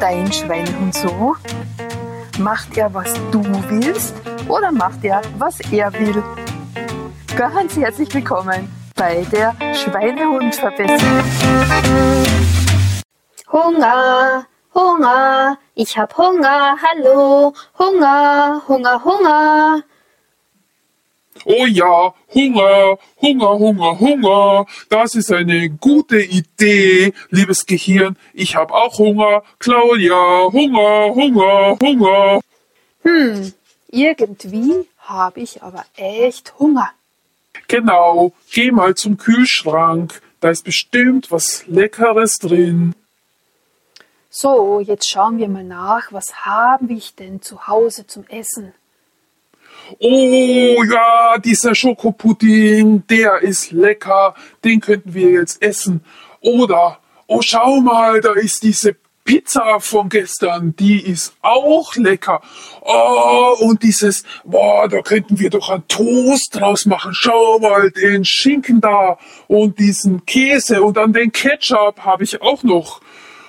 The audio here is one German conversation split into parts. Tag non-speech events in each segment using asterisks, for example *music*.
dein Schweinehund so? Macht er, was du willst oder macht er, was er will? Ganz herzlich willkommen bei der Schweinehund-Verbesserung. Hunger, Hunger, ich hab Hunger, hallo, Hunger, Hunger, Hunger. Oh ja, Hunger, Hunger, Hunger, Hunger. Das ist eine gute Idee, liebes Gehirn. Ich habe auch Hunger. Claudia, Hunger, Hunger, Hunger. Hm, irgendwie habe ich aber echt Hunger. Genau, geh mal zum Kühlschrank. Da ist bestimmt was Leckeres drin. So, jetzt schauen wir mal nach, was habe ich denn zu Hause zum Essen? Oh ja, dieser Schokopudding, der ist lecker. Den könnten wir jetzt essen. Oder, oh schau mal, da ist diese Pizza von gestern, die ist auch lecker. Oh, und dieses, boah, da könnten wir doch einen Toast draus machen. Schau mal, den Schinken da und diesen Käse und dann den Ketchup habe ich auch noch.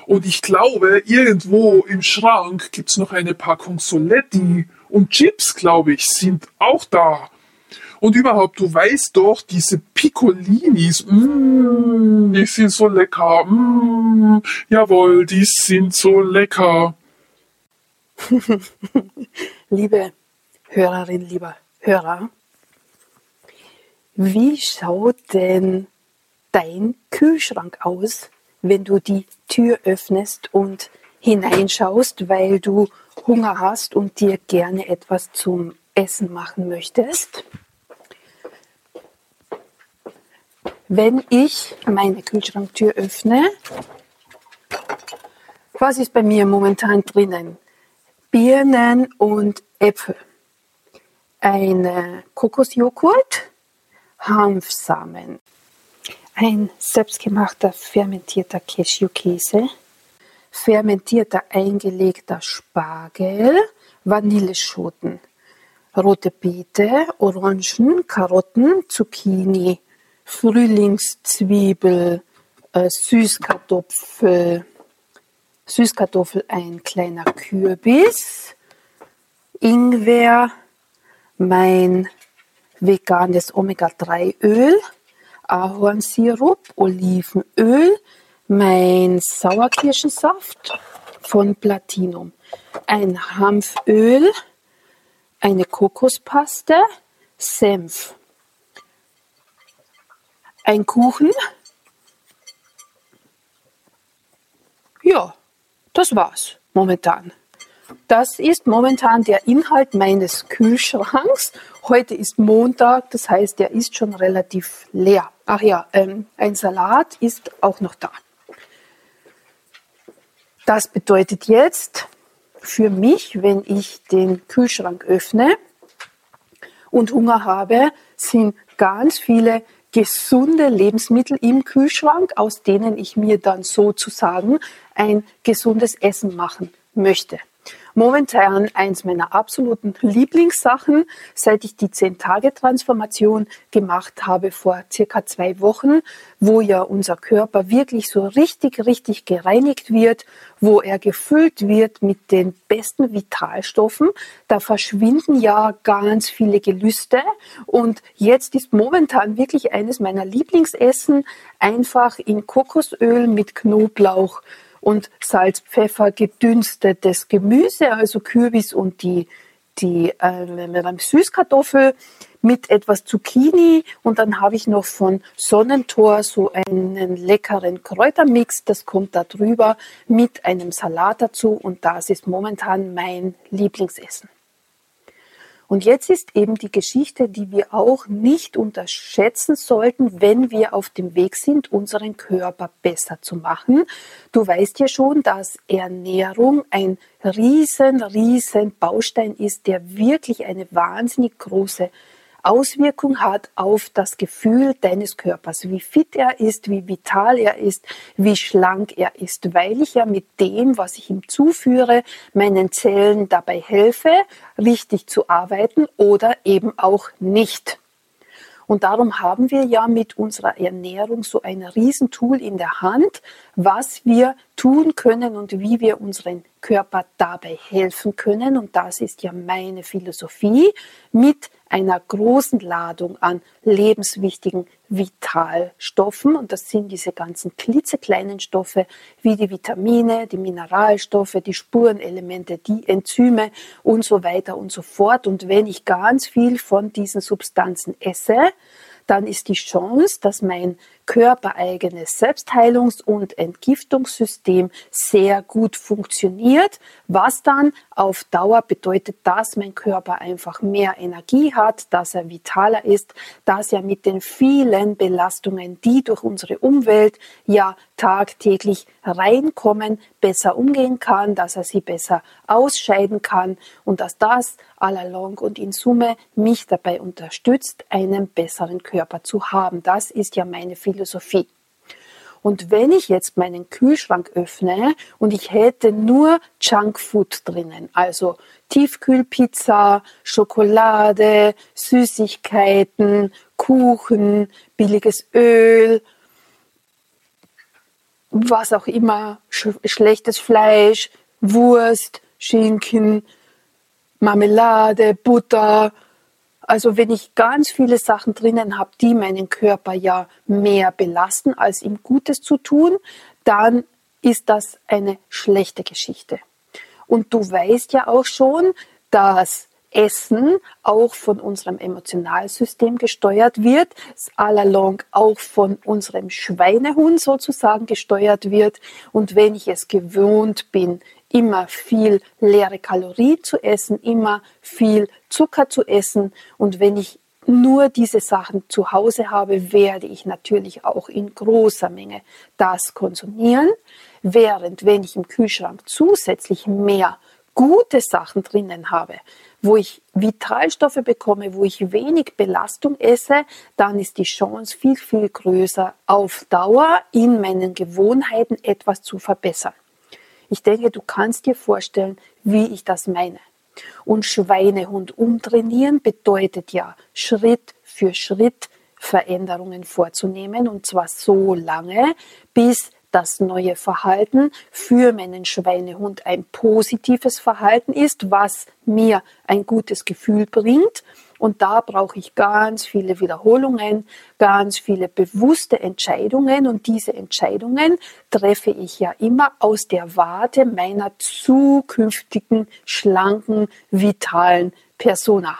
Und ich glaube, irgendwo im Schrank gibt's noch eine Packung Soletti und Chips, glaube ich, sind auch da. Und überhaupt, du weißt doch, diese Piccolinis, mm, die sind so lecker. Mm, jawohl, die sind so lecker. *laughs* Liebe Hörerin, lieber Hörer, wie schaut denn dein Kühlschrank aus, wenn du die Tür öffnest und hineinschaust, weil du Hunger hast und dir gerne etwas zum Essen machen möchtest. Wenn ich meine Kühlschranktür öffne, was ist bei mir momentan drinnen? Birnen und Äpfel, eine Kokosjoghurt, Hanfsamen, ein selbstgemachter fermentierter Cashewkäse, fermentierter eingelegter Spargel, Vanilleschoten, rote Beete, Orangen, Karotten, Zucchini, Frühlingszwiebel, äh, Süßkartoffel, Süßkartoffel, ein kleiner Kürbis, Ingwer, mein veganes Omega-3-Öl, Ahornsirup, Olivenöl, mein Sauerkirschensaft von Platinum, ein Hanföl, eine Kokospaste, Senf, ein Kuchen. Ja, das war's momentan. Das ist momentan der Inhalt meines Kühlschranks. Heute ist Montag, das heißt, der ist schon relativ leer. Ach ja, ähm, ein Salat ist auch noch da. Das bedeutet jetzt für mich, wenn ich den Kühlschrank öffne und Hunger habe, sind ganz viele gesunde Lebensmittel im Kühlschrank, aus denen ich mir dann sozusagen ein gesundes Essen machen möchte momentan eins meiner absoluten Lieblingssachen, seit ich die 10-Tage-Transformation gemacht habe vor circa zwei Wochen, wo ja unser Körper wirklich so richtig, richtig gereinigt wird, wo er gefüllt wird mit den besten Vitalstoffen. Da verschwinden ja ganz viele Gelüste und jetzt ist momentan wirklich eines meiner Lieblingsessen einfach in Kokosöl mit Knoblauch und Salz, Pfeffer, gedünstetes Gemüse, also Kürbis und die, die äh, Süßkartoffel mit etwas Zucchini. Und dann habe ich noch von Sonnentor so einen leckeren Kräutermix, das kommt da drüber mit einem Salat dazu. Und das ist momentan mein Lieblingsessen. Und jetzt ist eben die Geschichte, die wir auch nicht unterschätzen sollten, wenn wir auf dem Weg sind, unseren Körper besser zu machen. Du weißt ja schon, dass Ernährung ein riesen, riesen Baustein ist, der wirklich eine wahnsinnig große Auswirkung hat auf das Gefühl deines Körpers, wie fit er ist, wie vital er ist, wie schlank er ist, weil ich ja mit dem, was ich ihm zuführe, meinen Zellen dabei helfe, richtig zu arbeiten oder eben auch nicht. Und darum haben wir ja mit unserer Ernährung so ein Riesentool in der Hand, was wir tun können und wie wir unseren Körper dabei helfen können. Und das ist ja meine Philosophie mit einer großen Ladung an lebenswichtigen Vitalstoffen. Und das sind diese ganzen klitzekleinen Stoffe wie die Vitamine, die Mineralstoffe, die Spurenelemente, die Enzyme und so weiter und so fort. Und wenn ich ganz viel von diesen Substanzen esse, dann ist die Chance, dass mein körpereigenes Selbstheilungs- und Entgiftungssystem sehr gut funktioniert, was dann auf Dauer bedeutet, dass mein Körper einfach mehr Energie hat, dass er vitaler ist, dass er mit den vielen Belastungen, die durch unsere Umwelt ja tagtäglich reinkommen, besser umgehen kann, dass er sie besser ausscheiden kann und dass das allalong und in Summe mich dabei unterstützt, einen besseren Körper zu haben. Das ist ja meine Philosophie. Und wenn ich jetzt meinen Kühlschrank öffne und ich hätte nur Junkfood drinnen, also Tiefkühlpizza, Schokolade, Süßigkeiten, Kuchen, billiges Öl, was auch immer, sch schlechtes Fleisch, Wurst, Schinken, Marmelade, Butter. Also wenn ich ganz viele Sachen drinnen habe, die meinen Körper ja mehr belasten, als ihm Gutes zu tun, dann ist das eine schlechte Geschichte. Und du weißt ja auch schon, dass Essen auch von unserem Emotionalsystem gesteuert wird, allalong auch von unserem Schweinehund sozusagen gesteuert wird. Und wenn ich es gewohnt bin, immer viel leere Kalorie zu essen, immer viel Zucker zu essen und wenn ich nur diese Sachen zu Hause habe, werde ich natürlich auch in großer Menge das konsumieren, während wenn ich im Kühlschrank zusätzlich mehr gute Sachen drinnen habe, wo ich Vitalstoffe bekomme, wo ich wenig Belastung esse, dann ist die Chance viel, viel größer, auf Dauer in meinen Gewohnheiten etwas zu verbessern. Ich denke, du kannst dir vorstellen, wie ich das meine. Und Schweinehund umtrainieren bedeutet ja Schritt für Schritt Veränderungen vorzunehmen und zwar so lange, bis das neue Verhalten für meinen Schweinehund ein positives Verhalten ist, was mir ein gutes Gefühl bringt. Und da brauche ich ganz viele Wiederholungen, ganz viele bewusste Entscheidungen. Und diese Entscheidungen treffe ich ja immer aus der Warte meiner zukünftigen, schlanken, vitalen Persona.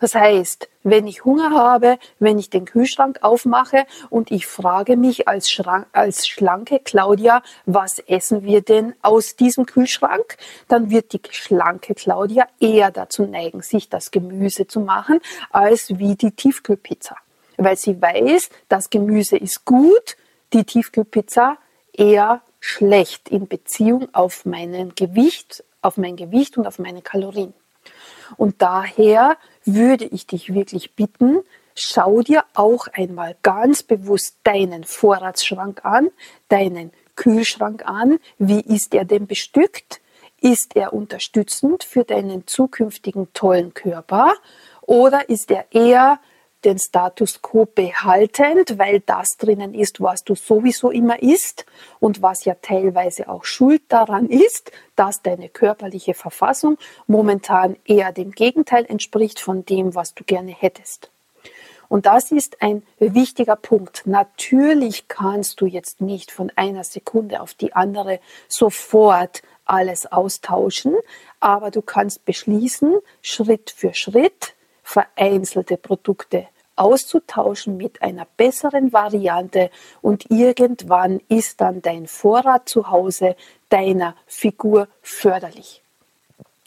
Das heißt, wenn ich Hunger habe, wenn ich den Kühlschrank aufmache und ich frage mich als, Schrank, als schlanke Claudia, was essen wir denn aus diesem Kühlschrank, dann wird die schlanke Claudia eher dazu neigen, sich das Gemüse zu machen, als wie die Tiefkühlpizza. Weil sie weiß, das Gemüse ist gut, die Tiefkühlpizza eher schlecht in Beziehung auf meinen Gewicht, auf mein Gewicht und auf meine Kalorien. Und daher würde ich dich wirklich bitten, schau dir auch einmal ganz bewusst deinen Vorratsschrank an, deinen Kühlschrank an. Wie ist er denn bestückt? Ist er unterstützend für deinen zukünftigen tollen Körper oder ist er eher den Status quo behaltend, weil das drinnen ist, was du sowieso immer isst und was ja teilweise auch schuld daran ist, dass deine körperliche Verfassung momentan eher dem Gegenteil entspricht von dem, was du gerne hättest. Und das ist ein wichtiger Punkt. Natürlich kannst du jetzt nicht von einer Sekunde auf die andere sofort alles austauschen, aber du kannst beschließen, Schritt für Schritt vereinzelte Produkte auszutauschen mit einer besseren Variante und irgendwann ist dann dein Vorrat zu Hause deiner Figur förderlich.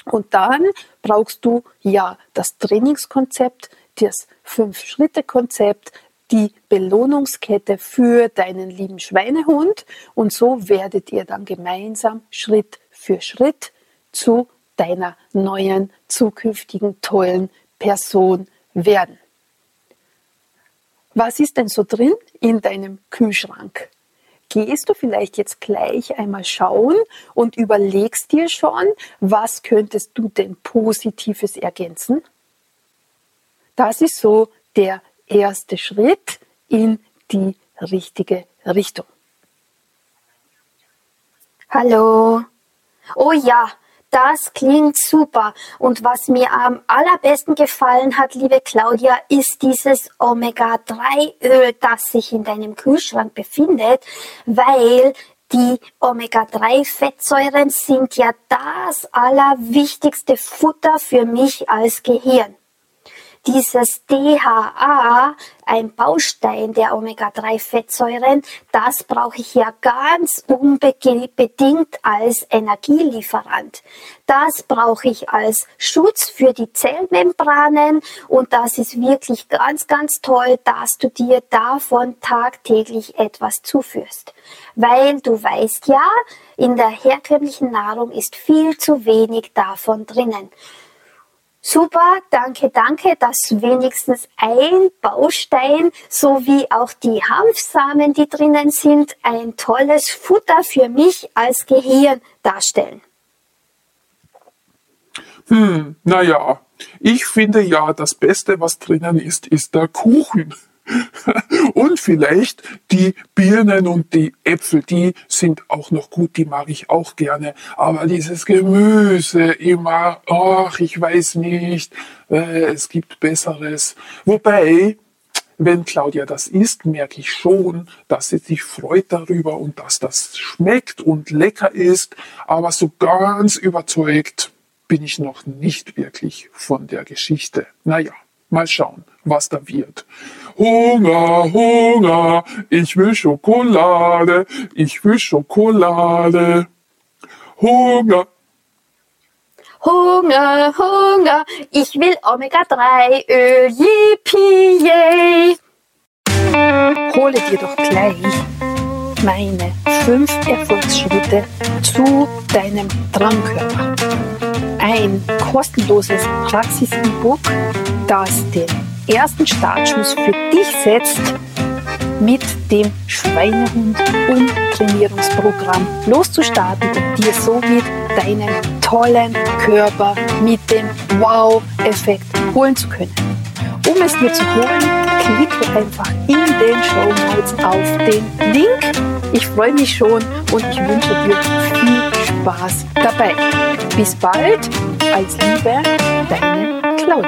Und dann brauchst du ja das Trainingskonzept, das Fünf-Schritte-Konzept, die Belohnungskette für deinen lieben Schweinehund und so werdet ihr dann gemeinsam Schritt für Schritt zu deiner neuen, zukünftigen, tollen Person werden. Was ist denn so drin in deinem Kühlschrank? Gehst du vielleicht jetzt gleich einmal schauen und überlegst dir schon, was könntest du denn Positives ergänzen? Das ist so der erste Schritt in die richtige Richtung. Hallo. Oh ja, das klingt super. Und was mir am allerbesten gefallen hat, liebe Claudia, ist dieses Omega-3-Öl, das sich in deinem Kühlschrank befindet, weil die Omega-3-Fettsäuren sind ja das allerwichtigste Futter für mich als Gehirn dieses DHA, ein Baustein der Omega-3-Fettsäuren, das brauche ich ja ganz unbedingt als Energielieferant. Das brauche ich als Schutz für die Zellmembranen und das ist wirklich ganz, ganz toll, dass du dir davon tagtäglich etwas zuführst. Weil du weißt ja, in der herkömmlichen Nahrung ist viel zu wenig davon drinnen. Super, danke, danke, dass wenigstens ein Baustein sowie auch die Hanfsamen, die drinnen sind, ein tolles Futter für mich als Gehirn darstellen. Hm, naja, ich finde ja, das Beste, was drinnen ist, ist der Kuchen. *laughs* und vielleicht die Birnen und die Äpfel, die sind auch noch gut, die mag ich auch gerne. Aber dieses Gemüse immer, ach, ich weiß nicht, äh, es gibt Besseres. Wobei, wenn Claudia das isst, merke ich schon, dass sie sich freut darüber und dass das schmeckt und lecker ist. Aber so ganz überzeugt bin ich noch nicht wirklich von der Geschichte. Naja. Mal schauen, was da wird. Hunger, Hunger, ich will Schokolade, ich will Schokolade. Hunger. Hunger, Hunger, ich will Omega-3-Öl, yippie, yay. Hole dir doch gleich meine fünf Erfolgsschritte zu deinem Traumkörper. Ein kostenloses Praxis-E-Book, das den ersten Startschuss für dich setzt, mit dem Schweinehund Umtrainierungsprogramm loszustarten und dir somit deinen tollen Körper mit dem Wow-Effekt holen zu können. Um es dir zu holen, klicke einfach in den Show Notes auf den Link. Ich freue mich schon und ich wünsche dir viel Spaß dabei. Bis bald, als Liebe, deine đâu